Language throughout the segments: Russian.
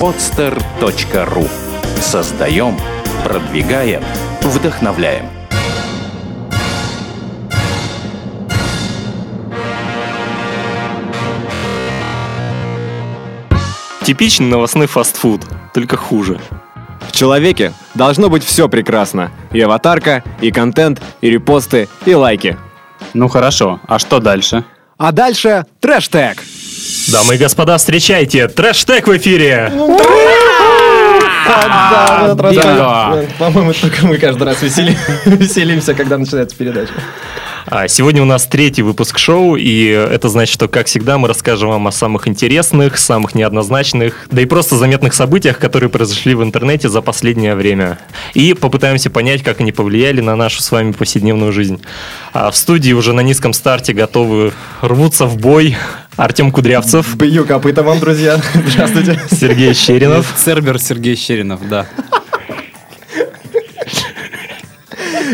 podster.ru Создаем, продвигаем, вдохновляем. Типичный новостной фастфуд, только хуже. В человеке должно быть все прекрасно. И аватарка, и контент, и репосты, и лайки. Ну хорошо, а что дальше? А дальше трэш-тег. Дамы и господа, встречайте, трэш-тег в эфире! По-моему, только мы каждый раз веселимся, когда начинается передача. А, сегодня у нас третий выпуск шоу, и это значит, что, как всегда, мы расскажем вам о самых интересных, самых неоднозначных, да и просто заметных событиях, которые произошли в интернете за последнее время. И попытаемся понять, как они повлияли на нашу с вами повседневную жизнь. А в студии уже на низком старте готовы рвуться в бой Артем Кудрявцев. Бью копытами, друзья. Здравствуйте. Сергей Щеринов. Цербер Сергей Щеринов, да.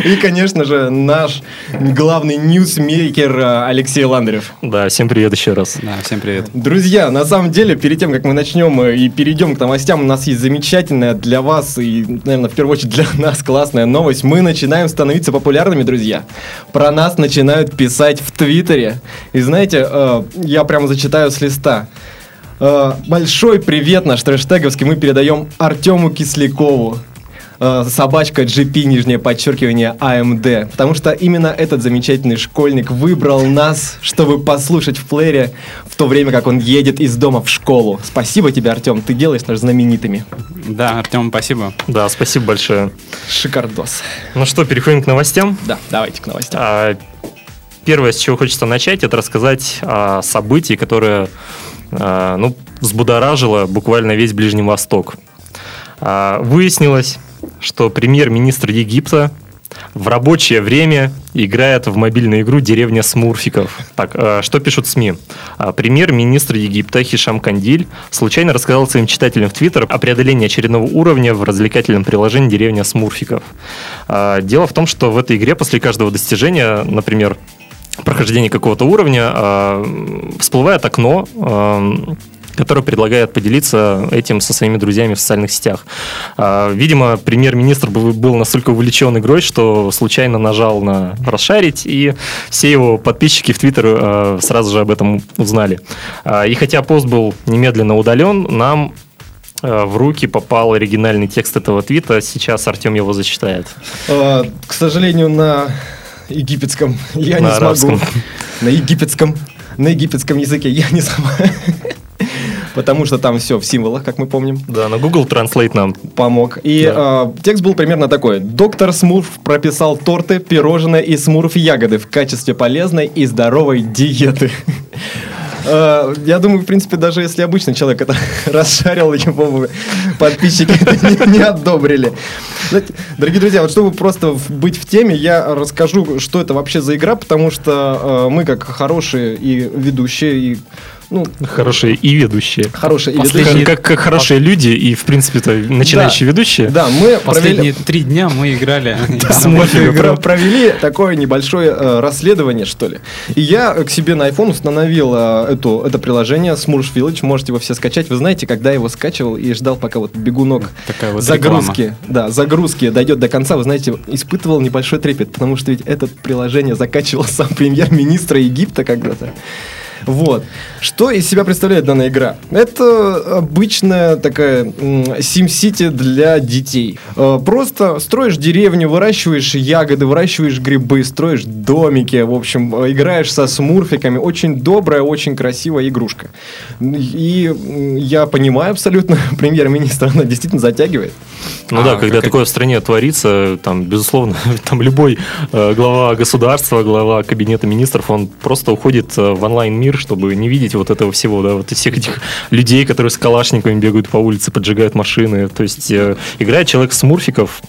И, конечно же, наш главный ньюсмейкер э, Алексей Ландарев. Да, всем привет еще раз. Да, всем привет. Друзья, на самом деле, перед тем, как мы начнем э, и перейдем к новостям, у нас есть замечательная для вас и, наверное, в первую очередь для нас классная новость. Мы начинаем становиться популярными, друзья. Про нас начинают писать в Твиттере. И знаете, э, я прямо зачитаю с листа. Большой привет наш трэштеговский мы передаем Артему Кислякову. Э, собачка GP, нижнее подчеркивание AMD. Потому что именно этот замечательный школьник выбрал нас, чтобы послушать в плеере в то время, как он едет из дома в школу. Спасибо тебе, Артем, ты делаешь нас знаменитыми. Да, Артем, спасибо. Да, спасибо большое. Шикардос. Ну что, переходим к новостям? Да, давайте к новостям. А, первое, с чего хочется начать, это рассказать о событии, которое а, ну, взбудоражило буквально весь Ближний Восток. А, выяснилось, что премьер-министр Египта в рабочее время играет в мобильную игру «Деревня Смурфиков». Так, э, что пишут СМИ? А, премьер-министр Египта Хишам Кандиль случайно рассказал своим читателям в Твиттер о преодолении очередного уровня в развлекательном приложении «Деревня Смурфиков». А, дело в том, что в этой игре после каждого достижения, например, прохождения какого-то уровня, а, всплывает окно, который предлагает поделиться этим со своими друзьями в социальных сетях. А, видимо, премьер-министр был настолько увлечен игрой, что случайно нажал на «расшарить», и все его подписчики в Твиттер а, сразу же об этом узнали. А, и хотя пост был немедленно удален, нам в руки попал оригинальный текст этого твита. Сейчас Артем его зачитает. К сожалению, на египетском я на не арабском. смогу. На египетском. На египетском языке я не смогу потому что там все в символах, как мы помним. Да, на Google Translate нам помог. И да. э, текст был примерно такой. Доктор Смурф прописал торты, пирожные и смурф ягоды в качестве полезной и здоровой диеты. Э, я думаю, в принципе, даже если обычный человек это расшарил, его бы подписчики не, не одобрили. Дорогие друзья, вот чтобы просто быть в теме, я расскажу, что это вообще за игра, потому что э, мы, как хорошие и ведущие, и ну, хорошие и ведущие. Хорошие и ведущие. Как, как хорошие люди и, в принципе-то, начинающие да, ведущие. Да, мы Последние провели... три дня мы играли. Провели такое небольшое э, расследование, что ли. И я к себе на iPhone установил э, эту, это приложение Smurf Village. Можете его все скачать. Вы знаете, когда я его скачивал и ждал, пока вот бегунок Такая вот загрузки, реклама. да, загрузки дойдет до конца, вы знаете, испытывал небольшой трепет, потому что ведь это приложение закачивал сам премьер-министр Египта когда-то. Вот. Что из себя представляет данная игра? Это обычная такая SimCity для детей. Э, просто строишь деревню, выращиваешь ягоды, выращиваешь грибы, строишь домики, в общем, э, играешь со смурфиками. Очень добрая, очень красивая игрушка. И я понимаю абсолютно премьер-министра, она действительно затягивает. Ну а, да, когда такое это... в стране творится, там, безусловно, там любой э, глава государства, глава кабинета министров, он просто уходит в онлайн-мир, чтобы не видеть вот этого всего, да, вот всех этих людей, которые с калашниками бегают по улице, поджигают машины. То есть э, играет человек с мурфиков,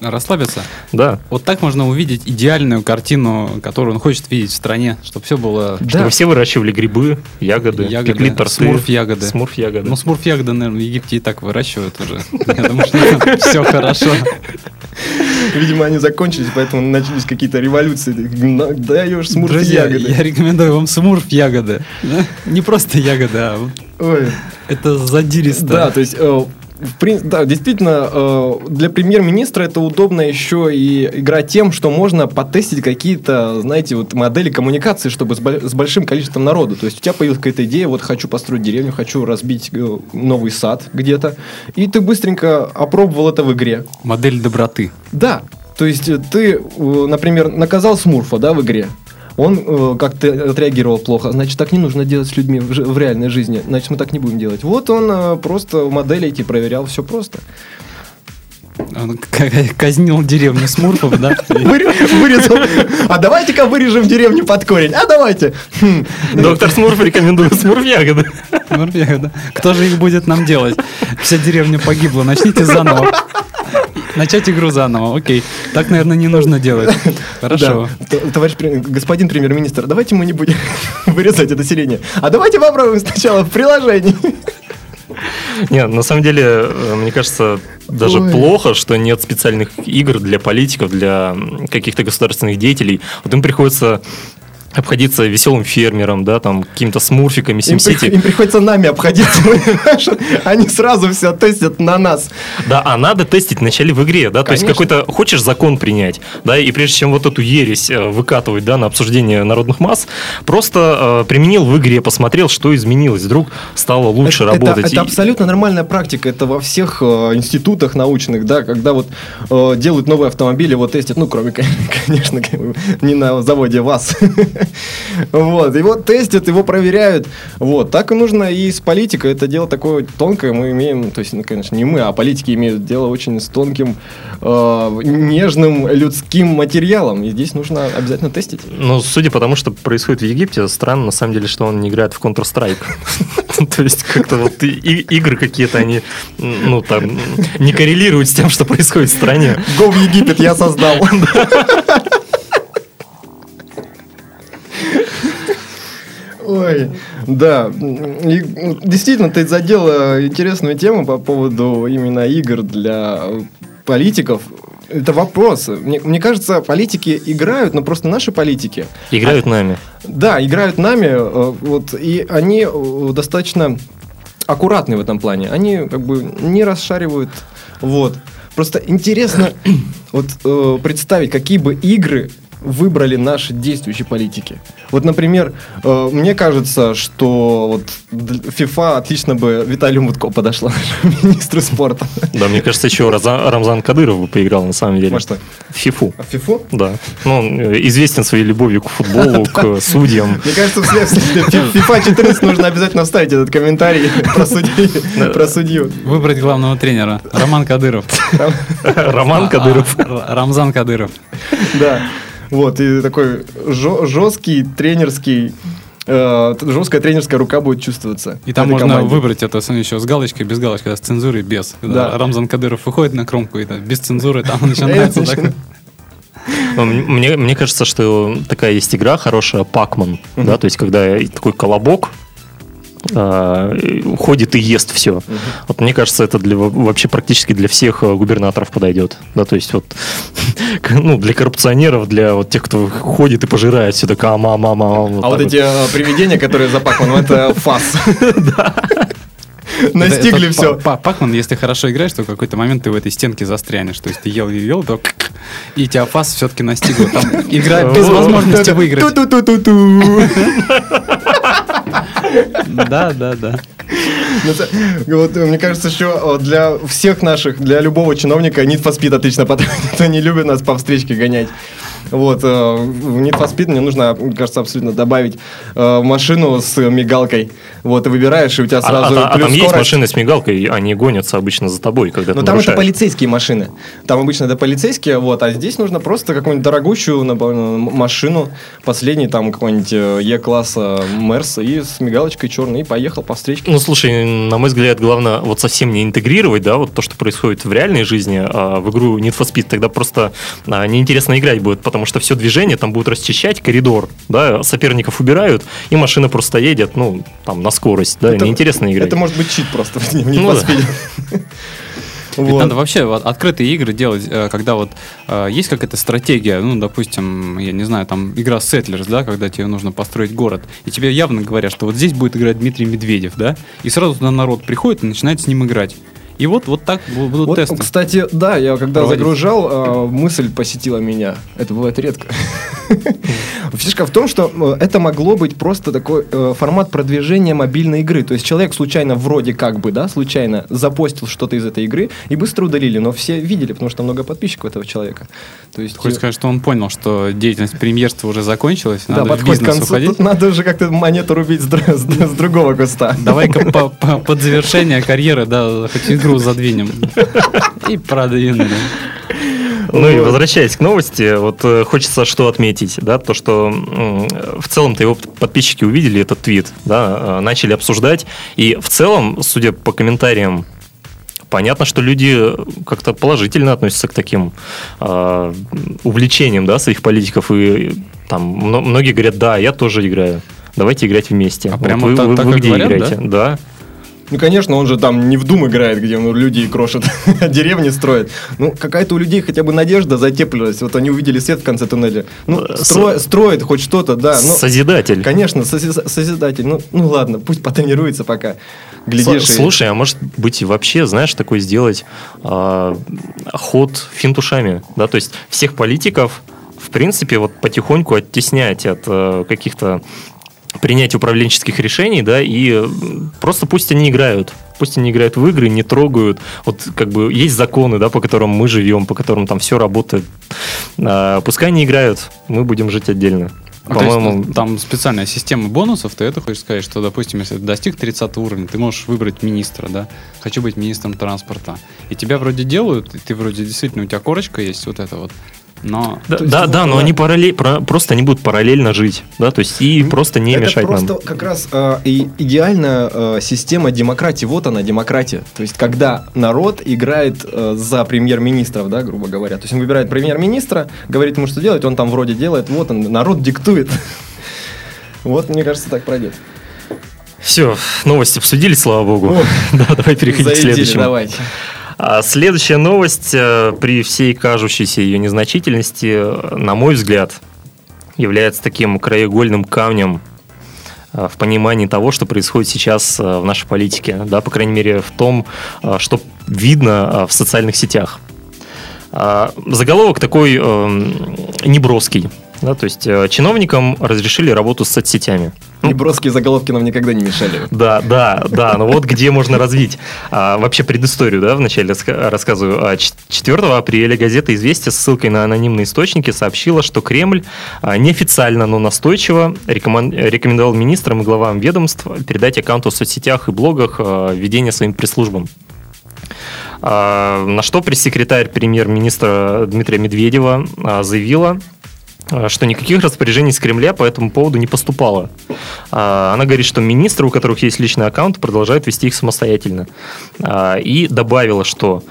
Расслабиться? Да. Вот так можно увидеть идеальную картину, которую он хочет видеть в стране, чтобы все было... Да. Чтобы все выращивали грибы, ягоды, ягоды пекли торты. Смурф ягоды. Смурф ягоды. Ну, смурф ягоды, наверное, в Египте и так выращивают уже. Я думаю, что все хорошо. Видимо, они закончились, поэтому начались какие-то революции. На- Даешь смурф Друзья, ягоды. я рекомендую вам смурф ягоды. Не просто ягоды, а Ой. это задиристо. Да, то есть, э, в да, действительно, э, для премьер-министра это удобно еще и играть тем, что можно потестить какие-то, знаете, вот модели коммуникации, чтобы с, боль- с большим количеством народу. То есть у тебя появилась какая-то идея, вот хочу построить деревню, хочу разбить э, новый сад где-то, и ты быстренько опробовал это в игре. Модель доброты. Да, то есть э, ты, например, наказал Смурфа, да, в игре. Он э, как-то отреагировал плохо. Значит, так не нужно делать с людьми в, в реальной жизни. Значит, мы так не будем делать. Вот он э, просто модели эти проверял, все просто. Он казнил деревню Смурфов, да? Выре- Вырезал. А давайте-ка вырежем деревню под корень. А давайте. Хм. Доктор Смурф рекомендует смурф ягоды. Смурф ягода. Кто же их будет нам делать? Вся деревня погибла. Начните заново. Начать игру заново. Окей. Так, наверное, не нужно делать. Хорошо. Да. Товарищ господин премьер-министр, давайте мы не будем вырезать это население. А давайте попробуем сначала в приложении. Нет, на самом деле, э, мне кажется, даже Ой. плохо, что нет специальных игр для политиков, для каких-то государственных деятелей. Вот им приходится обходиться веселым фермером, да, там, какими-то смурфиками, Им, при- SimCity. им приходится нами обходиться, понимаешь? Они сразу все тестят на нас. Да, а надо тестить вначале в игре, да, то есть Конечно. какой-то хочешь закон принять, да, и прежде чем вот эту ересь э, выкатывать, да, на обсуждение народных масс, просто э, применил в игре, посмотрел, что изменилось, вдруг стало лучше это, работать. Это, И- абсолютно нормальная практика. Это во всех э, институтах научных, да, когда вот э, делают новые автомобили, вот тестят, ну, кроме, конечно, не на заводе ВАЗ. Вот, его тестят, его проверяют. Вот, так и нужно и с политикой. Это дело такое тонкое. Мы имеем, то есть, ну, конечно, не мы, а политики имеют дело очень с тонким, э, нежным людским материалом. И здесь нужно обязательно тестить. Ну, судя по тому, что происходит в Египте, странно, на самом деле, что он не играет в Counter-Strike. То есть, как-то вот игры какие-то, они, ну, там, не коррелируют с тем, что происходит в стране. Го в Египет я создал. Ой, да. И, действительно, ты задела интересную тему по поводу именно игр для политиков. Это вопрос. Мне, мне кажется, политики играют, но просто наши политики. Играют нами. Да, играют нами, э, вот, и они э, достаточно аккуратны в этом плане. Они как бы не расшаривают. Вот. Просто интересно вот э, представить, какие бы игры выбрали наши действующие политики. Вот, например, э, мне кажется, что вот FIFA отлично бы Виталию Мутко подошла, министру спорта. Да, мне кажется, еще Рамзан Кадыров бы поиграл, на самом деле. Что? В фифу. А в FIFA? Да. Ну, он э, известен своей любовью к футболу, к судьям. Мне кажется, в следующем FIFA 14 нужно обязательно вставить этот комментарий про судью. Про судью. Выбрать главного тренера. Роман Кадыров. Роман Кадыров. А, а, Рамзан Кадыров. Да. Вот, и такой жесткий тренерский, э, жесткая тренерская рука будет чувствоваться. И там можно команде. выбрать это еще с галочкой, без галочки, да, с цензурой, без. Да. Рамзан Кадыров выходит на кромку, и да, без цензуры там начинается так. Ну, Мне, мне кажется, что такая есть игра хорошая, Пакман, да, то есть когда такой колобок ходит и ест все. Вот мне кажется, это для, во- вообще практически для всех э, губернаторов подойдет. Да, то есть вот ну, для коррупционеров, для вот тех, кто ходит и пожирает все так, а мама, мама. А вот эти э, привидения, которые за Пакманом, это фас. Настигли Это все. Па- Па- Пакман, если хорошо играешь, то в какой-то момент ты в этой стенке застрянешь. То есть ты ел, ел, ел, то и тебя фас все-таки настигла. Там игра без возможности выиграть. Да, да, да. Ну, Вот, мне кажется, еще для всех наших, для любого чиновника Need for Speed отлично подходит. Они любят нас по встречке гонять. Вот, э, в Need for Speed мне нужно, кажется, абсолютно добавить э, машину с мигалкой. Вот, и выбираешь, и у тебя А, сразу а- а плюс там есть скорость. машины с мигалкой, они гонятся обычно за тобой, когда Но ты там это нарушаешь. полицейские машины. Там обычно это полицейские, вот, а здесь нужно просто какую-нибудь дорогущую машину, последний там какой-нибудь э, Е-класса Мерс, и с мигалочкой черной, и поехал по встречке. Ну, слушай, на мой взгляд, главное вот совсем не интегрировать, да, вот то, что происходит в реальной жизни, а в игру Need for Speed, тогда просто а, неинтересно играть будет, потому что все движение там будут расчищать коридор, да, соперников убирают, и машина просто едет, ну, там, на скорость, да, Это- неинтересно играть. Это может быть чит просто в Need Ну да. Ведь Вот. надо вообще вот открытые игры делать, э, когда вот э, есть какая-то стратегия, ну, допустим, я не знаю, там игра Settlers, да, когда тебе нужно построить город, и тебе явно говорят, что вот здесь будет играть Дмитрий Медведев, да, и сразу туда народ приходит и начинает с ним играть. И вот, вот так бу- будут Вот, тесты. кстати, да, я когда проводить. загружал, э, мысль посетила меня. Это бывает редко. Фишка в том, что э, это могло быть просто такой э, формат продвижения мобильной игры. То есть человек случайно, вроде как бы, да, случайно запостил что-то из этой игры и быстро удалили, но все видели, потому что много подписчиков этого человека. То есть, Хочешь э, сказать, что он понял, что деятельность премьерства уже закончилась, да, надо в подходит к бизнес концу, уходить? тут надо уже как-то монету рубить с, с- с другого куста. Давай-ка по- по- под завершение карьеры, да, хоть игру задвинем. И продвинули. Ну и возвращаясь к новости, вот э, хочется что отметить, да, то, что в целом-то его подписчики увидели этот твит, да, э, начали обсуждать, и в целом, судя по комментариям, понятно, что люди как-то положительно относятся к таким э, увлечениям, да, своих политиков, и там мно- многие говорят, да, я тоже играю. Давайте играть вместе. А Вот прямо вы, так- вы- так вы где говорят, играете? Да. Ну, конечно, он же там не в Дум играет, где он людей крошит, а деревни строит. Ну, какая-то у людей хотя бы надежда затеплилась. Вот они увидели свет в конце туннеля. Ну, Э, стро- строит хоть что-то, да. Ну, Созидатель. конечно, сози- созидатель. Ну, ну ладно, пусть потренируется пока. Глядишь, Сл- и- Слушай, а может быть и вообще, знаешь, такой сделать а, ход финт ушами, да, то есть всех политиков, в принципе, вот потихоньку оттеснять от э, каких-то принятия управленческих решений, да, и э, просто пусть они играют. Пусть они играют в игры, не трогают. Вот как бы есть законы, да, по которым мы живем, по которым там все работает. А, пускай они играют, мы будем жить отдельно. Ну, то есть, По-моему, ну, там специальная система бонусов, ты это хочешь сказать, что, допустим, если ты достиг 30 уровня, ты можешь выбрать министра, да? Хочу быть министром транспорта. И тебя вроде делают, и ты вроде действительно, у тебя корочка есть вот это вот. Но Да, есть, да, да, но да. они параллель, про- просто они будут параллельно жить, да, то есть и просто не это мешать просто нам. как раз э, и идеальная э, система демократии. Вот она, демократия. То есть, когда народ играет э, за премьер-министров, да, грубо говоря. То есть, он выбирает премьер-министра, говорит ему, что делать, он там вроде делает, вот он, народ диктует. Вот, мне кажется, так пройдет. Все, новости обсудили, слава богу. О, да, давай переходить к следующему. давайте. А следующая новость, э, при всей кажущейся ее незначительности, э, на мой взгляд, является таким краеугольным камнем э, в понимании того, что происходит сейчас в нашей политике, да, по крайней мере в том, что видно в социальных сетях. А, Заголовок такой эм, неброский, да, то есть э, чиновникам разрешили работу с соцсетями. Неброские заголовки нам никогда не мешали. Да, да, да, но вот где можно развить. А, вообще предысторию, да, вначале рассказываю. А, ч- 4 апреля газета «Известия» с ссылкой на анонимные источники сообщила, что Кремль а, неофициально, но настойчиво рекомен- рекомендовал министрам и главам ведомств передать аккаунты в соцсетях и блогах а, ведения своим пресс-службам. А, На что пресс-секретарь премьер-министра Дмитрия Медведева а, заявила, а, что никаких распоряжений с Кремля по этому поводу не поступало. А, Она говорит, что министры, у которых есть личный аккаунт, продолжают вести их самостоятельно. А, И добавила, что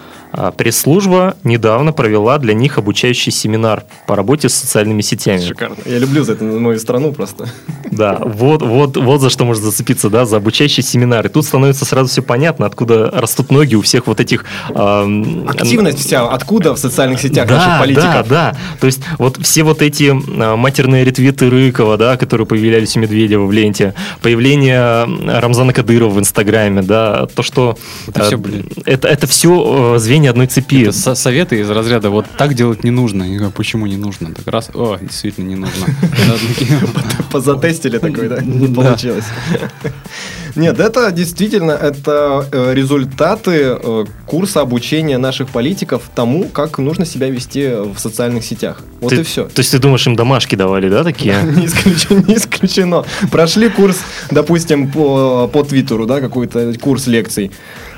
пресс-служба недавно провела для них обучающий семинар по работе с социальными сетями. Шикарно. Я люблю за это мою страну просто. Да, вот, вот, вот за что можно зацепиться, да, за обучающий семинар. И тут становится сразу все понятно, откуда растут ноги у всех вот этих... ам, Активность вся откуда в социальных сетях да, наших политиков? Да, да. То есть вот все вот эти а, матерные ретвиты Рыкова, да, которые появлялись у Медведева в ленте, появление Рамзана Кадырова в Инстаграме, да, то, что... Это а, всё, блин. Это, это все звенья одной цепи. это со- советы из разряда вот так делать не нужно. Я говорю, почему не нужно? Так раз, о, действительно не нужно. Позатестили такой, да? Не получилось. Нет, это действительно это э, результаты э, курса обучения наших политиков тому, как нужно себя вести в социальных сетях. Вот Ты- и все. То есть ты думаешь, им домашки давали, да, такие? Не исключено, не исключено. Прошли курс, допустим, по, по Твиттеру, да, какой-то курс лекций.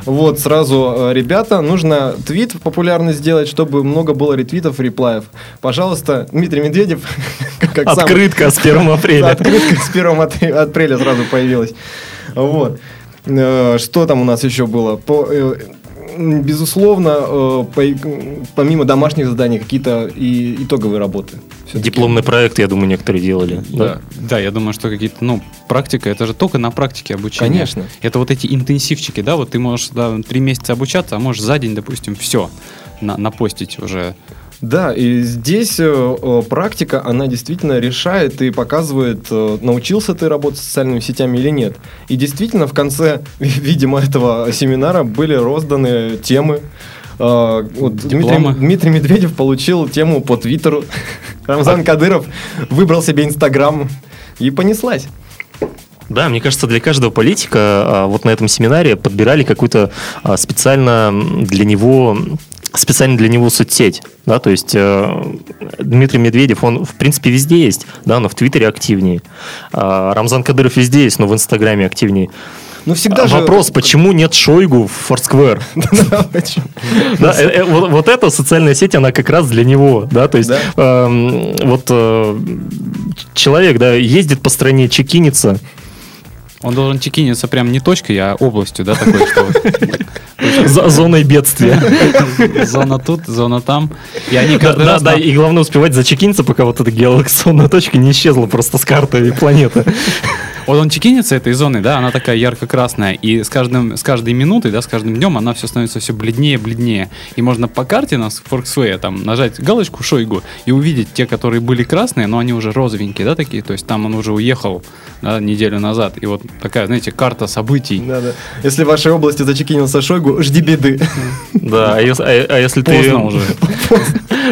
Вот, сразу, э, ребята, нужно твит популярный сделать, чтобы много было ретвитов, реплаев. Пожалуйста, Дмитрий Медведев, как сам- Открытка с 1 апреля. Открытка с 1 ат- апреля сразу появилась. Вот. Э, Что там у нас еще было? По, э, безусловно, э, по- помимо домашних заданий, какие-то и итоговые работы. Всё-таки. Дипломный проект, я думаю, некоторые делали. Да. Да, я думаю, что какие-то, ну, практика, это же только на практике обучения. Конечно. Это вот эти интенсивчики, да, вот ты можешь да, три месяца обучаться, а можешь за день, допустим, все на, напостить уже. Да, и здесь э, э, практика, она действительно решает и показывает, э, научился ты работать с социальными сетями или нет. И действительно, в конце, видимо, этого семинара были розданы темы. Э, Вот Дмитрий. Дмитрий Медведев получил тему по Твиттеру. Рамзан Кадыров выбрал себе Инстаграм и понеслась. Да, мне кажется, для каждого политика а, вот на этом семинаре подбирали какую-то а, специально для него специально для него соцсеть, да, то есть э, Дмитрий Медведев, он в принципе везде есть, да, но в Твиттере активнее. А, Рамзан Кадыров везде есть, но в Инстаграме активнее. Ну, всегда А же... Вопрос, почему нет Шойгу в Foursquare? Э, э, вот, эта социальная сеть, она как раз для него, да, то есть эм, вот э, человек, да, ездит по стране, чекинится, Он должен чекиниться прям не точкой, а областью, да, такой, что зоной бедствия. зона тут, зона там. И они Да, да, раз... да, на- и главное успевать зачекиниться, пока вот эта геолокационная точка не исчезла просто с карты планеты. Вот он чекинится этой зоной, да, она такая ярко-красная, и с, каждым, с каждой минутой, да, с каждым днем она все становится все бледнее, бледнее. И можно по карте на Форксвея там нажать галочку Шойгу и увидеть те, которые были красные, но они уже розовенькие, да, такие, то есть там он уже уехал да, неделю назад. И вот такая, знаете, карта событий. Да, да. Если в вашей области зачекинился Шойгу, жди беды. Да, а если, а- а если ты... Поздно уже.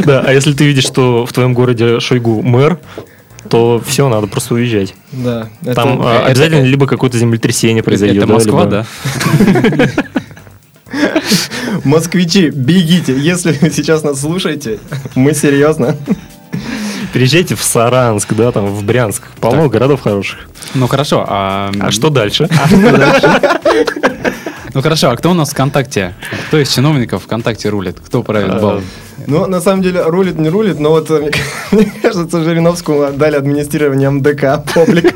Да, а если ты видишь, что в твоем городе Шойгу мэр, то все, надо просто уезжать. Да. это- Там а, это- обязательно либо какое-то землетрясение произойдет. Это да, Москва, либо- да? Москвичи, бегите. Если вы сейчас нас слушаете, мы серьезно. Приезжайте в Саранск, да, там, в Брянск. Полно Так. городов хороших. Ну хорошо, а... А что дальше? Ну хорошо, а кто у нас в ВКонтакте? Кто из чиновников ВКонтакте рулит? Кто правит бал? Ну, на самом деле, рулит, не рулит, но вот, э, мне, кажется, Жириновскому отдали администрирование МДК публик.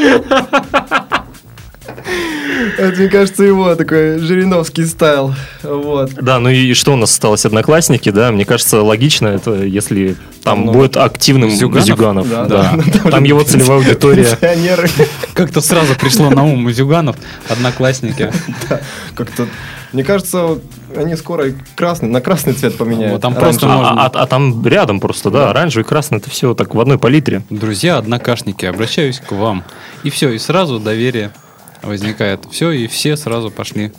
Это, мне кажется, его такой Жириновский стайл. Вот. Да, ну и что у нас осталось? Одноклассники, да? Мне кажется, логично это, если там Ну, будет активным Зюганов? Зюганов. Да, да. да. Там его целевая аудитория. Пенсионеры. Как-то сразу пришло на ум Зюганов, одноклассники. Как-то, мне кажется, они скоро красный, на красный цвет поменяют. Вот там просто А, можно. а- а там рядом просто, да, оранжевый и красный, это все так в одной палитре. Друзья, однокашники, обращаюсь к вам. И все, и сразу доверие возникает. Все, и все сразу пошли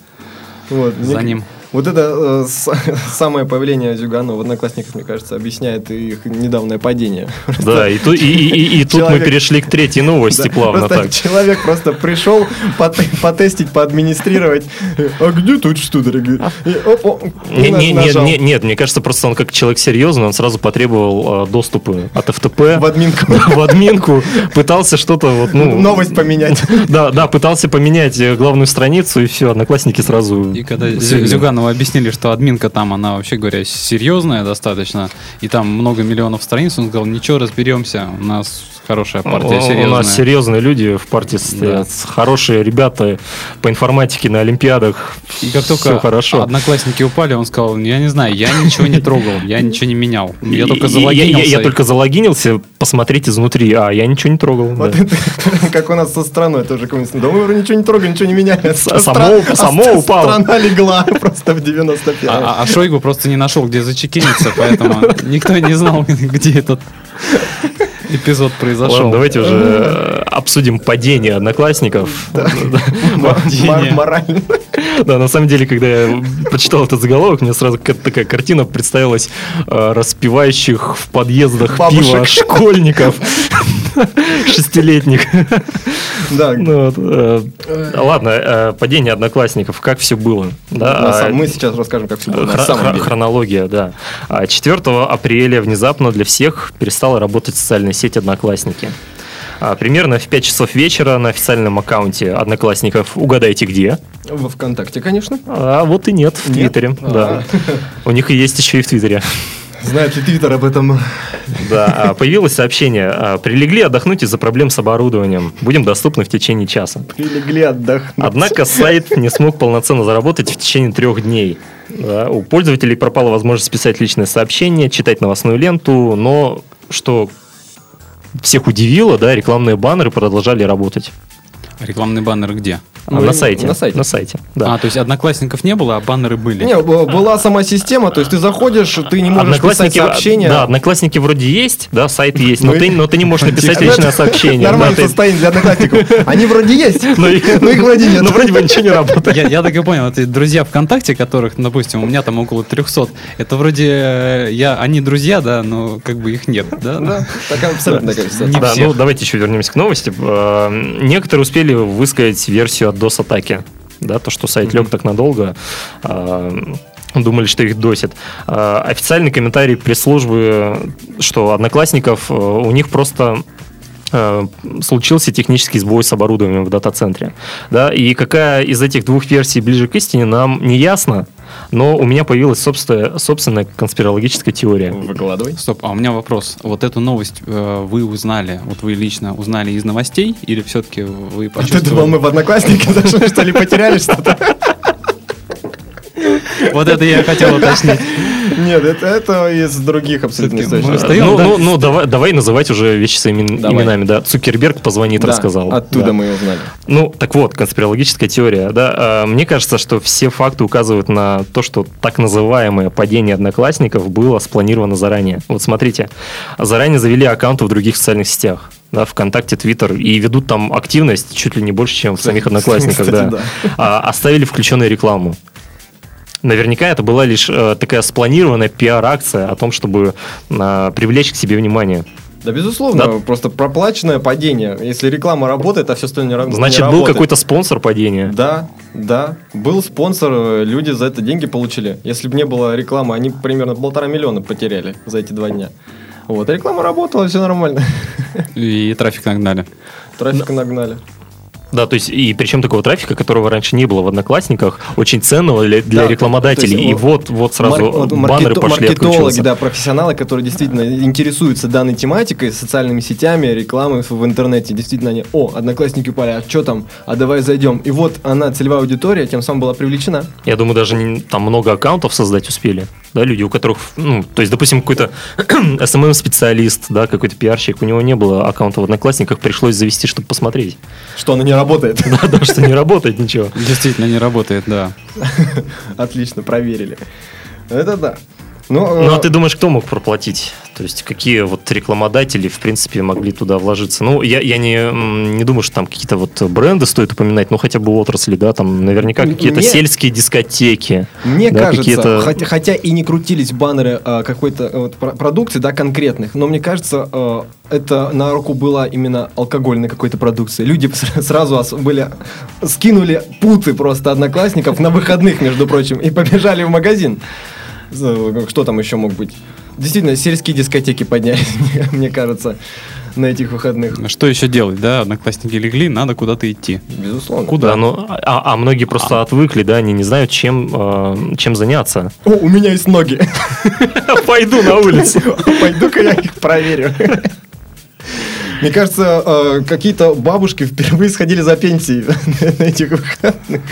Вот, за мне- ним. Вот это э, с- самое появление Зюганова в Одноклассниках, мне кажется, объясняет их недавнее падение. Да, и, ту- и- и- и- и тут мы Человек- перешли к третьей новости Да, плавно так. человек просто пришел пот- потестить, поадминистрировать. А где тут что, дорогие? Оп, оп, Не- не- не- не- нет, мне кажется, просто он как человек серьезный, он сразу потребовал э, доступы от ФТП в админку. в админку, пытался что-то вот, ну... Новость поменять. Да, да, пытался поменять э, главную страницу, и все, одноклассники сразу... И когда Зю- Зюганову объяснили, что админка там, она вообще говоря, серьезная достаточно, и там много миллионов страниц, он сказал, ничего, разберемся, у нас хорошая партия У- серьезная. У нас серьезные люди в партии состоят, хорошие ребята по информатике на Олимпиадах. И как только Все хорошо. одноклассники упали, он сказал, я не знаю, я ничего не трогал, я ничего не менял. Я только залогинился. Я, только залогинился, посмотреть изнутри, а я ничего не трогал. Вот да. это как у нас со страной тоже коммунист. Да мы ничего не трогали, ничего не меняли. Само- упало. Страна легла просто в 95 А, а- а Шойгу просто не нашел, где зачекиниться, поэтому никто не знал, где этот эпизод произошел. Ладно, давайте уже э, обсудим падение одноклассников. Мор- Морально. Да, на самом деле, когда я прочитал этот заголовок, мне сразу какая-то такая картина представилась э, распивающих в подъездах пиво школьников шестилетних. Да, Ну э, Ладно, э, падение одноклассников, как все было? А, мы сейчас расскажем, как все было. Хронология, да. А 4 апреля внезапно для всех перестала работать социальная сеть «Одноклассники». А, Примерно в 5 часов вечера на официальном аккаунте Одноклассников «Угадайте где?» Во ВКонтакте, конечно. А вот и нет, в Нет? Твиттере, А. да. У них и есть еще и в Твиттере. Знает ли Твиттер об этом? Да, а, появилось сообщение. а, Прилегли отдохнуть из-за проблем с оборудованием. Будем доступны в течение часа. Прилегли отдохнуть. Однако сайт не смог полноценно заработать в течение трех дней. Да, у пользователей пропала возможность писать личное сообщение, читать новостную ленту, но что всех удивило, да, рекламные баннеры продолжали работать. Рекламный баннер где? А, Ну, на сайте. на сайте. На сайте, да. А, то есть одноклассников не было, а баннеры были. Не, была сама система, то есть ты заходишь, ты не можешь писать сообщения. Да, одноклассники вроде есть, да, сайт есть, но, Ну ты, но ты не можешь написать личное сообщение. Нормальное да, состояние для одноклассников. Они вроде есть, но, их- но их вроде нет. но вроде бы ничего не работает. Я, я так и понял, это друзья ВКонтакте, которых, допустим, у меня там около 300, это вроде э, я, они друзья, да, но как бы их нет, да? Да, такая абсолютно да, ну давайте еще вернемся к новости. Э, Некоторые успели высказать версию от DOS-атаки. Да, то, что сайт лег так надолго. э, Думали, что их досит. Э, Официальный комментарий пресс-службы, что одноклассников, э, у них просто э, случился технический сбой с оборудованием в дата-центре. Да, и какая из этих двух версий ближе к истине, нам не ясно, но у меня появилась собственная, собственная конспирологическая теория. Выкладывай. Стоп, а у меня вопрос. Вот эту новость э, вы узнали, вот вы лично узнали из новостей, или все-таки вы А ты почувствовали? думал, мы в одноклассники что ли, потеряли что-то? Вот это я хотел уточнить. Нет, это, это из других абсолютно источников. стоим, ну, да? ну, ну, давай, давай называть уже вещи своими Давай. именами, да. Цукерберг позвонит, Да, рассказал. Оттуда Да. мы и узнали. Ну, так вот, конспирологическая теория, да. А, Мне кажется, что все факты указывают на то, что так называемое падение одноклассников было спланировано заранее. Вот смотрите, заранее завели аккаунты в других социальных сетях. Да, ВКонтакте, Твиттер, и ведут там активность чуть ли не больше, чем в самих одноклассниках, кстати, да. да. А, оставили включенную рекламу. Наверняка это была лишь э, такая спланированная пиар-акция о том, чтобы э, привлечь к себе внимание. Да, безусловно, Да. просто проплаченное падение. Если реклама работает, а все остальное не ра- не Значит, был работает. какой-то спонсор падения. Да, да. Был спонсор, э, люди за это деньги получили. Если бы не было рекламы, они примерно полтора миллиона потеряли за эти два дня. Вот, реклама работала, все нормально. И трафик нагнали. Трафик нагнали. Да, то есть, и причем такого трафика, которого раньше не было в Одноклассниках, очень ценного для, для Да, рекламодателей. то есть, и вот вот, сразу Мар- вот баннеры маркето- пошли маркетологи, да, профессионалы, которые действительно интересуются данной тематикой, социальными сетями, рекламой в, в интернете. Действительно, они, о, одноклассники упали, а что там? А давай зайдем. И вот она, целевая аудитория, тем самым была привлечена. Я думаю, даже не- там много аккаунтов создать успели. Да, люди, у которых, ну, то есть, допустим, какой-то SMM-специалист, да, какой-то пиарщик, у него не было аккаунта в Одноклассниках, пришлось завести, чтобы посмотреть. Что она не работает. Да, да, что не работает ничего. Действительно не работает, да. Отлично, проверили. Это да. Ну, Ну, а э, ты думаешь, кто мог проплатить? То есть, какие вот рекламодатели, в принципе, могли туда вложиться? Ну, я, я не, не думаю, что там какие-то вот бренды стоит упоминать, ну, хотя бы отрасли, да, там наверняка какие-то мне- сельские дискотеки. Мне да, кажется, хотя, хотя и не крутились баннеры а, какой-то э, вот, про- продукции, да, конкретных, но мне кажется, э, это на руку было именно алкогольной какой-то продукции. Люди сразу были, скинули путы просто одноклассников на выходных, между прочим, и побежали в магазин. Что там еще мог быть? Действительно, сельские дискотеки поднялись, мне, кажется, на этих выходных. Что еще делать, да? Одноклассники легли, надо куда-то идти. Безусловно. Да, ну, а, а многие просто отвыкли, да, они не знают, чем, э, чем заняться. О, у меня есть ноги. Пойду на улицу. Пойду-ка я их проверю. Мне кажется, э, какие-то бабушки впервые сходили за пенсией на этих выходных.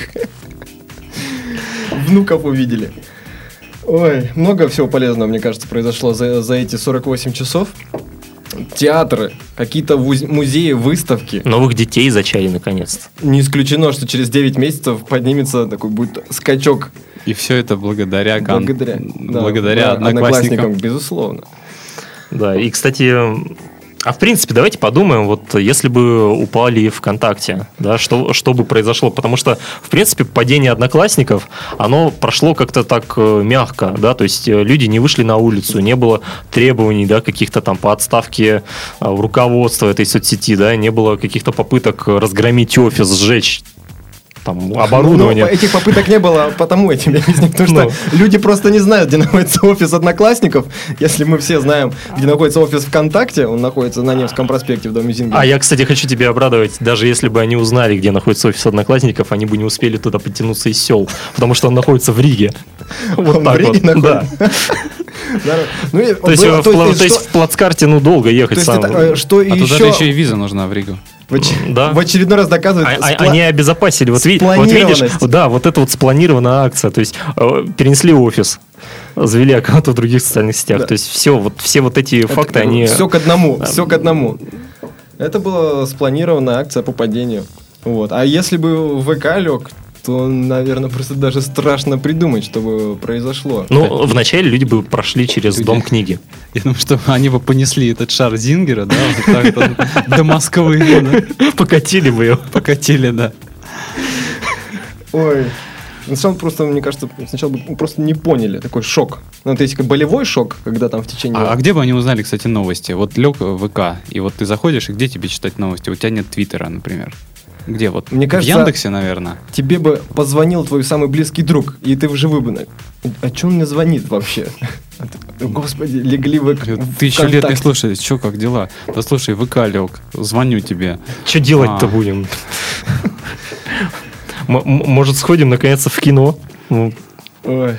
Внуков увидели. Ой, много всего полезного, мне кажется, произошло за, за эти 48 часов. Театры, какие-то музеи, выставки. Новых детей зачали наконец-то. Не исключено, что через 9 месяцев поднимется такой будет скачок. И все это благодаря, кон- Благодаря, да, благодаря да, одноклассникам. безусловно. Да, и, кстати, а в принципе, давайте подумаем, вот если бы упали ВКонтакте, да, что, что бы произошло? Потому что, в принципе, падение одноклассников, оно прошло как-то так э, мягко, да, то есть э, люди не вышли на улицу, не было требований, да, каких-то там по отставке э, руководства этой соцсети, да, не было каких-то попыток разгромить офис, сжечь там оборудование. Ну, этих попыток не было, потому я тебе объясню, потому что Ну. люди просто не знают, где находится офис Одноклассников. Если мы все знаем, где находится офис ВКонтакте, он находится на Невском проспекте в доме Зингера. А я, кстати, хочу тебя обрадовать. Даже если бы они узнали, где находится офис одноклассников, они бы не успели туда подтянуться из сел, потому что он находится в Риге. Вот Он в так Риге вот. Да. находится? Ну, То есть, было- в пла- есть то есть что- в плацкарте, ну, долго то ехать есть сам. это, э, что А туда еще же еще и виза нужна в Ригу. В оч- Да. в очередной раз доказывает А- а- спла- Они обезопасили. Вот, ви- вот видишь, да, вот это вот спланированная акция. То есть э, перенесли офис, завели аккаунт в других социальных сетях. Да. То есть все, вот, все вот эти факты, они... Все к одному, все к одному. Это была спланированная акция по падению. Вот. А если бы ВК лег, то, наверное, просто даже страшно придумать, что бы произошло. Ну, вначале люди бы прошли через Люди. дом книги. Я думаю, что они бы понесли этот шар Зингера, да, вот так вот до Москвы, Покатили бы его. покатили, да. Ой. Сначала просто, мне кажется, сначала бы просто не поняли. Такой шок. Ну, то есть как болевой шок, когда там в течение... А, а где бы они узнали, кстати, новости? Вот лег в ВК, и вот ты заходишь, и где тебе читать новости? У тебя нет Твиттера, например. Где вот? Мне кажется- В Яндексе, наверное. Тебе бы позвонил твой самый близкий друг, и ты вживую бы... О чем он мне звонит вообще? А Господи, легли вы... Тысячу лет не слушай, что, как дела? Да слушай, ВК лег, звоню тебе. Что делать-то А. будем? Может, сходим наконец-то в кино? Ну, Ой.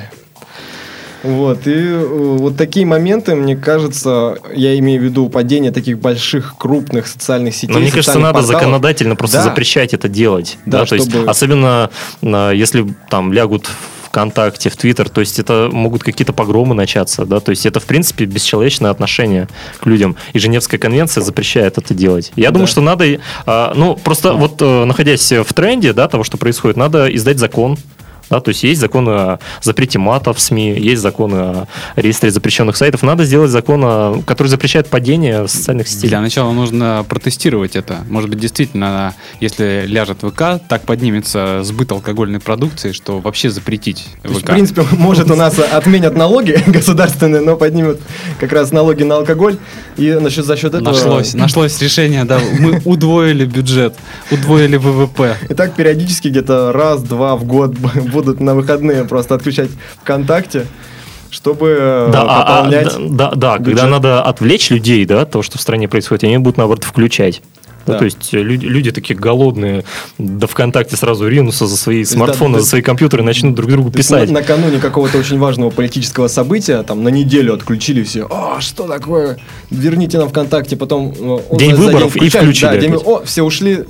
Вот, и э, вот такие моменты, мне кажется, я имею в виду падение таких больших, крупных социальных сетей. Но мне кажется, надо порталов. законодательно просто Да. запрещать это делать. Да, Да, то есть, чтобы- особенно э, если там лягут ВКонтакте, в Твиттер, то есть это могут какие-то погромы начаться, да, то есть это, в принципе, бесчеловечное отношение к людям. И Женевская конвенция запрещает это делать. Я думаю, что надо, э, ну, просто вот э, находясь в тренде, да, того, что происходит, надо издать закон, да, то есть есть закон о запрете мата в СМИ, есть закон о регистре запрещенных сайтов. Надо сделать закон, который запрещает падение социальных сетей. Для начала нужно протестировать это. Может быть, действительно, если ляжет ВК, так поднимется сбыт алкогольной продукции, что вообще запретить То есть, ВК. в принципе, может, у нас отменят налоги государственные, но поднимут как раз налоги на алкоголь, и насчет, за счет этого... Нашлось, нашлось решение, да, мы удвоили бюджет, удвоили ВВП. И так периодически где-то раз-два в год будут на выходные просто отключать ВКонтакте, чтобы э, Да, а- а, пополнять... да, да, да, бюджет. когда надо отвлечь людей, да, того, что в стране происходит, они будут, наоборот, включать. Да, Да. то есть э, люди, люди такие голодные, до ВКонтакте сразу ринутся за свои смартфоны, да, за да. свои компьютеры и начнут друг другу То писать. на- накануне какого-то очень важного политического события, там на неделю отключили все. О, что такое? Верните нам ВКонтакте, потом... э, День выборов и включают. включили Да, день-. О, все ушли.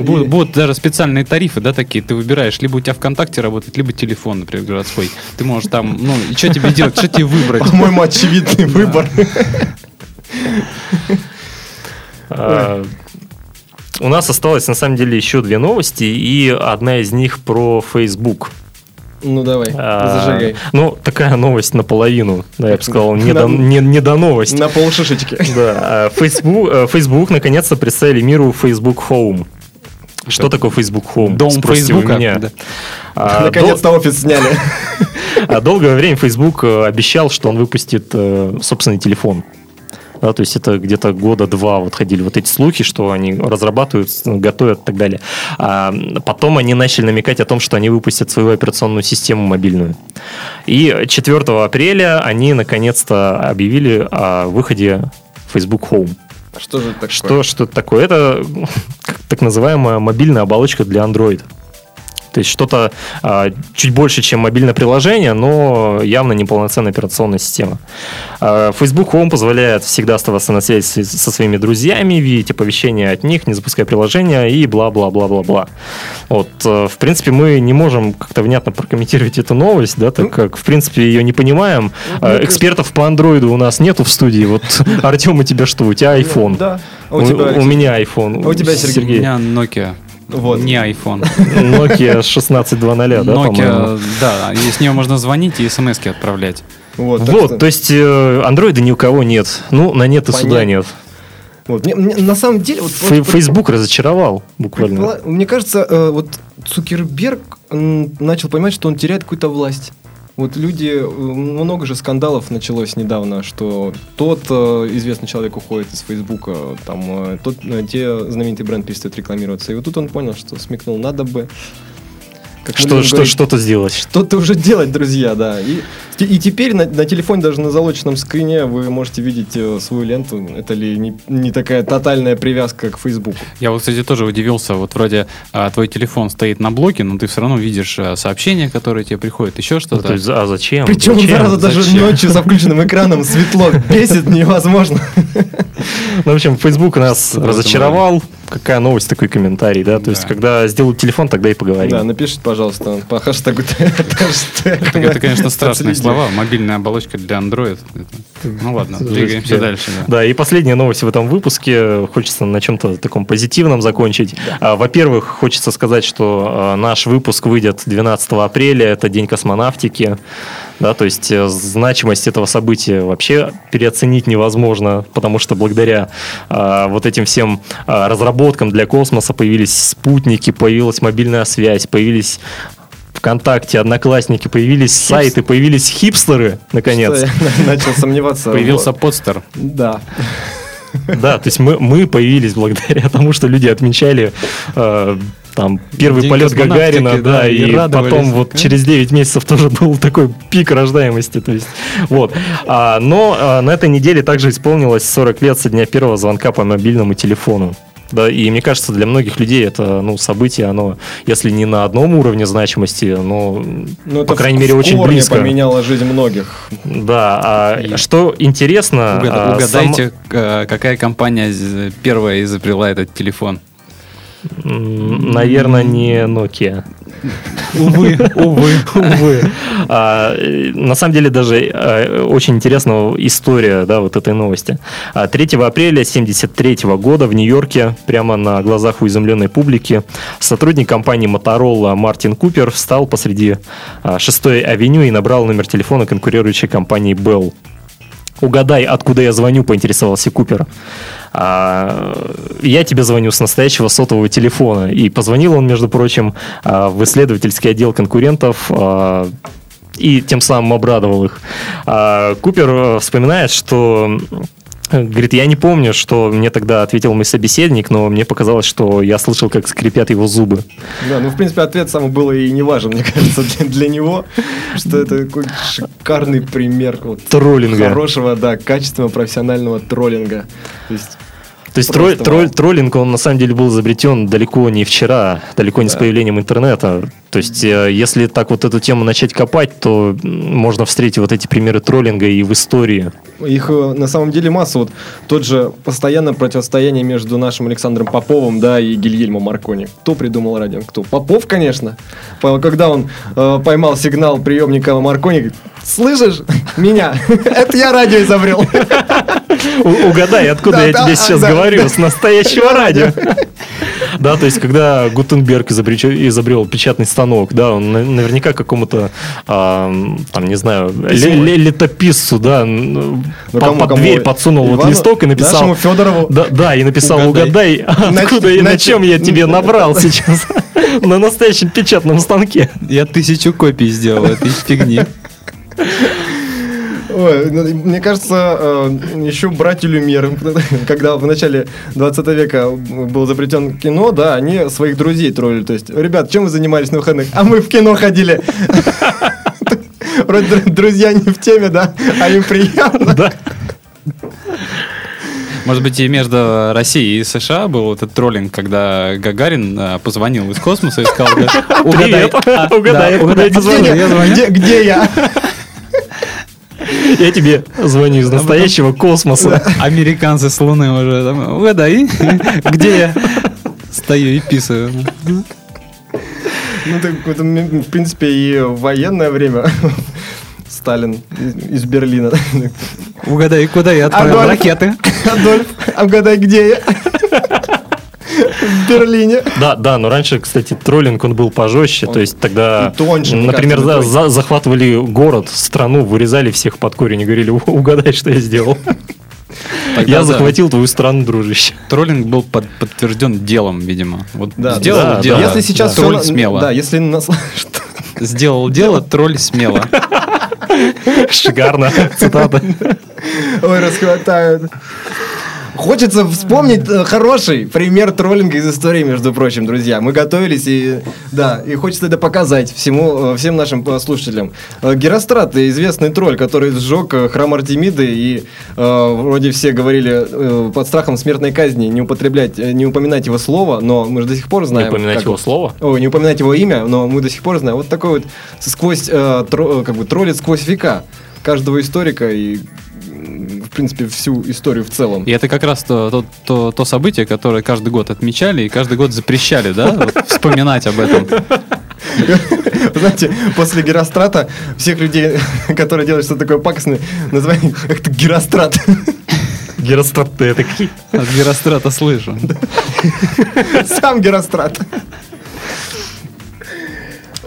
Будут, И- будут даже специальные тарифы, да, такие. Ты выбираешь, либо у тебя ВКонтакте работает, либо телефон, например, городской. Ты можешь там, ну, и что тебе делать, что тебе выбрать? По-моему, очевидный выбор. А, У нас осталось, на самом деле, еще две новости, и одна из них про Facebook. Ну давай, А, зажигай. Ну, такая новость наполовину, да, я бы сказал, не, На- до, не, не до новости. На полшишечки. Да, а, Facebook, э, Facebook наконец-то представили миру Facebook Home. Что такое Facebook Home? Дом Спросите Фейсбука. меня. да. А, Наконец-то офис сняли. дол- а долгое время Facebook э, обещал, что он выпустит э, собственный телефон. Да, то есть это где-то года два вот ходили вот эти слухи, что они разрабатывают, с- готовят и так далее. А потом они начали намекать о том, что они выпустят свою операционную систему мобильную. И 4 апреля они наконец-то объявили о выходе Facebook Home. Что же это такое? Что, что такое? Это так называемая мобильная оболочка для Android. То есть что-то а, чуть больше, чем мобильное приложение, но явно не полноценная операционная система. А, Facebook Home позволяет всегда оставаться на связи со своими друзьями, видеть оповещения от них, не запуская приложения и бла-бла-бла-бла-бла. Вот, э, в принципе, мы не можем как-то внятно прокомментировать эту новость, да, так как, в принципе, ее не понимаем. А, Экспертов по андроиду у нас нету в студии. Вот, Артем, у тебя что? У тебя iPhone. Да. А У, у тебя, у Алексей? меня iPhone. А у тебя, Сергей? У меня Nokia. Вот. Не iPhone. Nokia 1620, да? Nokia, да, и с нее можно звонить и смс отправлять. Вот, Вот, что- то есть э, андроида ни у кого нет. Ну, на нет и суда Понятно. нет. вот. Мне- мне на самом деле... Вот, Фей- вот- Facebook разочаровал буквально. Мне кажется, э, вот Цукерберг начал понимать, что он теряет какую-то власть. Вот люди, э, много же скандалов началось недавно, что тот э, известный человек уходит из Фейсбука, там, э, тот, э, те знаменитый бренд перестает рекламироваться. И вот тут он понял, что смекнул, надо бы как Что, что, говорить, что-то сделать. что-то уже делать, друзья, да. И, и теперь на, на телефоне, даже на залоченном скрине, вы можете видеть э, свою ленту. Это ли не, не такая тотальная привязка к Фейсбуку? Я вот, кстати, тоже удивился. Вот вроде а, твой телефон стоит на блоке, но ты все равно видишь а, сообщения, которые тебе приходят, еще Ну, что-то. то есть, а зачем? Причем, Зачем? зараза, даже Зачем? ночью со включенным экраном светло бесит невозможно. Ну, в общем, Facebook нас разочаровал. Какая новость, такой комментарий, да? То есть, Да. когда сделают телефон, тогда и поговорим. Да, напишите, пожалуйста, по хэштегу это, конечно, страшные слова. Мобильная оболочка для Android. Ну ладно, двигаемся да. дальше. да. Да, и последняя новость в этом выпуске. Хочется на чем-то таком позитивном закончить. А, Во-первых, хочется сказать, что а, наш выпуск выйдет 12 апреля. Это День космонавтики. Да, то есть э, значимость этого события вообще переоценить невозможно, потому что благодаря а, вот этим всем а, разработкам для космоса появились спутники, появилась мобильная связь, появились ВКонтакте, Одноклассники, появились сайты, появились хипстеры, наконец. Что я начал сомневаться. Появился подстер. Да. Да, то есть мы, мы появились благодаря тому, что люди отмечали э, там первый День полет Гагарина, да, да, и и, потом вот через 9 месяцев тоже был такой пик рождаемости, то есть вот. А, но а, на этой неделе также исполнилось 40 лет со дня первого звонка по мобильному телефону. Да, и мне кажется, для многих людей это ну, событие, оно, если не на одном уровне значимости, но, Ну, по крайней в- мере, в очень близко. поменяла жизнь многих. Да, а И- что интересно... Угада- а, Угадайте, э, какая компания первая изобрела этот телефон. Наверное, не Nokia. Увы, увы. Увы. А, на самом деле даже э, очень интересная история да, вот этой новости. А, 3 апреля 1973 года в Нью-Йорке, прямо на глазах у изумленной публики, сотрудник компании Motorola Мартин Купер встал посреди 6-й авеню и набрал номер телефона конкурирующей компании Bell. Угадай, откуда я звоню, поинтересовался Купер. А, я тебе звоню с настоящего сотового телефона. И позвонил он, между прочим, а, в исследовательский отдел конкурентов а, и тем самым обрадовал их. А, Купер э, вспоминает, что Говорит, я не помню, что мне тогда ответил мой собеседник, но мне показалось, что я слышал, как скрипят его зубы. Да, ну, в принципе, ответ сам был и не важен, мне кажется, для, для него, что это такой шикарный пример вот Троллинга. хорошего, да, качественного профессионального троллинга. То есть, То есть тролль- тролль- троллинг, он на самом деле был изобретен далеко не вчера, далеко не с Да. появлением интернета. То есть, э, если так вот эту тему начать копать, то можно встретить вот эти примеры троллинга и в истории. их э, на самом деле масса. Вот тот же постоянное противостояние между нашим Александром Поповым, да, и Гильельмо Маркони. Кто придумал радио? Кто? Попов, конечно. Когда он э, поймал сигнал приемника Маркони, слышишь меня? Это я радио изобрел. Угадай, откуда Да, я тебе сейчас говорю, с настоящего радио. Да, то есть, когда Гутенберг изобрел печатный станок, да, он на- наверняка какому-то, а, там, не знаю, ле- ле- летописцу, да, Ну, под, кому- под кому? дверь подсунул вот листок и написал... Нашему Федорову. Да, да, и написал, Угадай. откуда и на на чем я тебе набрал сейчас на настоящем печатном станке. Я тысячу копий сделал этой фигни. Ой, ну, мне кажется, э, еще братья Люмьер, когда в начале 20 века был запретен кино, да, они своих друзей троллили. То есть, ребят, чем вы занимались на выходных? А мы в кино ходили. Вроде дру- друзья не в теме, да, а им приятно. Да. Может быть, и между Россией и США был этот троллинг, когда Гагарин а, позвонил из космоса и сказал, угадай, Привет. а, Угадай, да, звоню. Где- Где я? Я тебе звоню из настоящего космоса. Американцы с Луны уже там, угадай, где я стою и писаю. Ну, так, это, в принципе, и в военное время Сталин из из Берлина. Угадай, куда я отправил Адольф. ракеты. Адольф, а угадай, где я? В Берлине. Да, да, но раньше, кстати, троллинг он был пожестче, Он то есть тогда, тоньше, например, за- за- захватывали город, страну, вырезали всех под корень и говорили, «У- угадай, что я сделал. Тогда Я да. захватил твою страну, дружище. Троллинг был под- подтвержден делом, видимо. Вот Да, сделал да, дело, да. Если сейчас тролль всё на- смело. Да, если нас... Сделал дело, тролль смело. Шикарно. Цитата. Ой, расхватают. Хочется вспомнить э, хороший пример троллинга из истории, между прочим, друзья. Мы готовились и да, и хочется это показать всему, э, всем нашим слушателям. Э, Герострат, известный тролль, который сжег храм Артемиды и э, вроде все говорили э, под страхом смертной казни не употреблять, не упоминать его слово, но мы же до сих пор Не знаем. упоминать как его слово? Ой, не упоминать его имя, но мы до сих пор знаем. Вот такой вот сквозь, э, тро- как бы троллит сквозь века каждого историка и, в принципе, всю историю в целом. И это как раз то, то, то, то событие, которое каждый год отмечали и каждый год запрещали, да, вот вспоминать об этом. Знаете, после Герострата всех людей, которые делают что-то такое пакостное, называют как-то Герострат. Герострат ты такой. От Герострата слышу. Сам Герострат.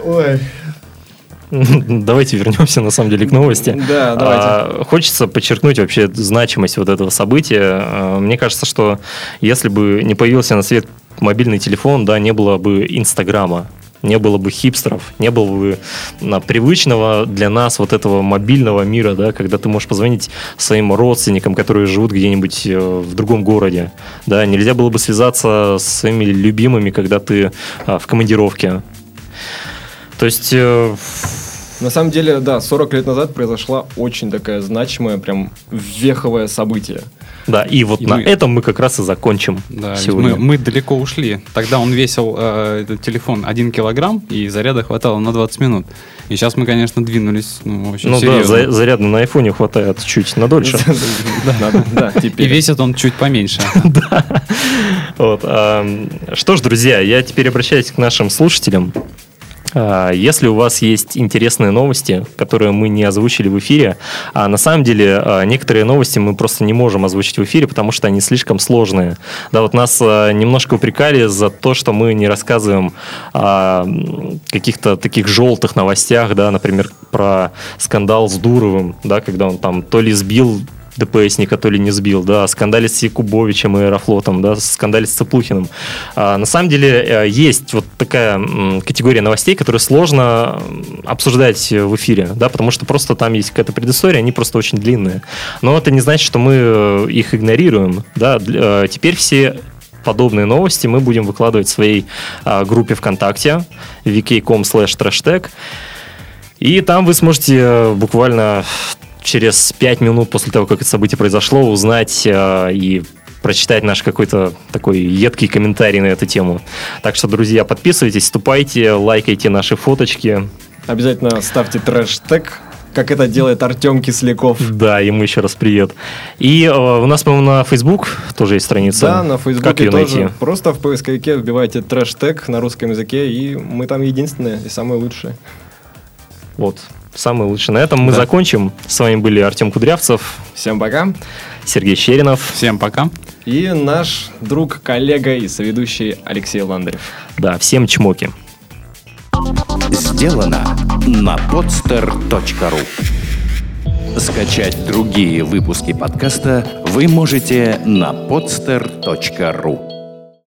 Ой. Давайте вернемся на самом деле к новости. Да, давайте. А, Хочется подчеркнуть вообще значимость вот этого события. А, Мне кажется, что если бы не появился на свет мобильный телефон, да, не было бы Инстаграма, не было бы хипстеров, не было бы а, привычного для нас вот этого мобильного мира, да, когда ты можешь позвонить своим родственникам, которые живут где-нибудь э, в другом городе, да, нельзя было бы связаться с своими любимыми, когда ты а, в командировке. То есть э, На самом деле, да, 40 лет назад произошла очень такая значимая, прям веховое событие. Да, и вот И на мы- этом мы как раз и закончим Да, сегодня. мы, мы далеко ушли. Тогда он весил, э, этот телефон, 1 килограмм, и заряда хватало на 20 минут. И сейчас мы, конечно, двинулись ну, очень Ну да, серьезно. за- заряда на айфоне хватает чуть на дольше. Да, И весит он чуть поменьше. Что ж, друзья, я теперь обращаюсь к нашим слушателям. А, Если у вас есть интересные новости, которые мы не озвучили в эфире, а на самом деле а, некоторые новости мы просто не можем озвучить в эфире, потому что они слишком сложные. Да, вот нас а, немножко упрекали за то, что мы не рассказываем о каких-то таких желтых новостях, да, например, про скандал с Дуровым, да, когда он там то ли сбил ДПСника, то ли не сбил, да, скандале с Якубовичем и Аэрофлотом, да, скандале с Цыплухиным. А, на самом деле э, есть вот такая категория новостей, которые сложно обсуждать в эфире, да, потому что просто там есть какая-то предыстория, они просто очень длинные. Но это не значит, что мы э, их игнорируем, да, э, теперь все подобные новости мы будем выкладывать в своей а, группе ВКонтакте vk.com slash trashtag. И там вы сможете буквально через 5 минут после того, как это событие произошло, узнать э, и прочитать наш какой-то такой едкий комментарий на эту тему. Так что, друзья, подписывайтесь, вступайте, лайкайте наши фоточки. Обязательно ставьте трэш-тег, как это делает Артем Кисляков. Да, ему еще раз привет. И э, у нас, по-моему, на Facebook тоже есть страница. Да, на Как Фейсбуке ее тоже. найти? Просто в поисковике вбивайте трэш-тег на русском языке, и мы там единственные и самые лучшие. Вот, самый лучший. На этом мы Да. закончим. С вами были Артем Кудрявцев, Всем пока. Сергей Щеринов. Всем пока. И наш друг, коллега и соведущий Алексей Ландарев. Да, всем чмоки. Сделано на podster.ru Скачать другие выпуски подкаста вы можете на podster.ru